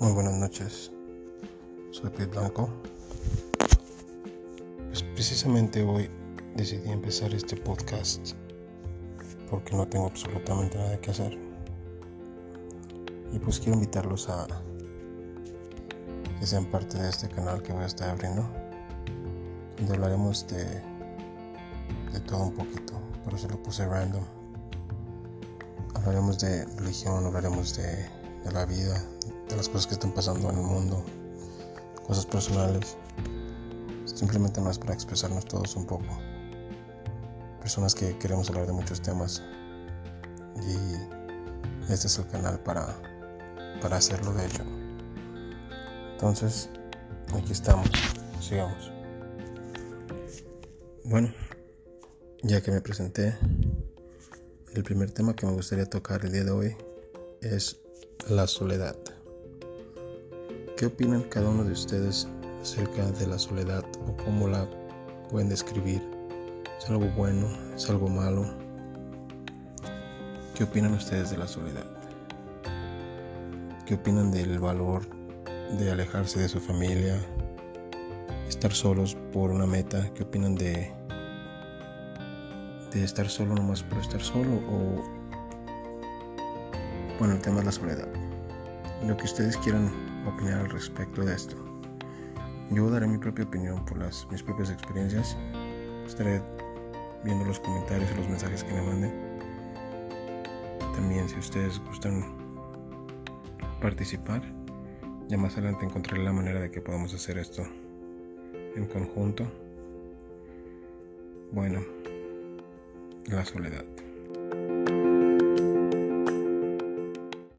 Muy buenas noches, soy Pete Blanco. Pues precisamente hoy decidí empezar este podcast porque no tengo absolutamente nada que hacer. Y pues quiero invitarlos a que sean parte de este canal que voy a estar abriendo, donde hablaremos de, de todo un poquito, por eso lo puse random. Hablaremos de religión, hablaremos de, de la vida, de las cosas que están pasando en el mundo, cosas personales. Simplemente es para expresarnos todos un poco. Personas que queremos hablar de muchos temas. Y este es el canal para, para hacerlo de hecho. Entonces, aquí estamos. Sigamos. Bueno, ya que me presenté, el primer tema que me gustaría tocar el día de hoy es la soledad. ¿Qué opinan cada uno de ustedes acerca de la soledad o cómo la pueden describir? ¿Es algo bueno? ¿Es algo malo? ¿Qué opinan ustedes de la soledad? ¿Qué opinan del valor de alejarse de su familia? Estar solos por una meta. ¿Qué opinan de, de estar solo nomás por estar solo? O bueno, el tema es la soledad. Lo que ustedes quieran opinar al respecto de esto. Yo daré mi propia opinión por las, mis propias experiencias. Estaré viendo los comentarios y los mensajes que me manden. También si ustedes gustan participar, ya más adelante encontraré la manera de que podamos hacer esto en conjunto. Bueno, la soledad.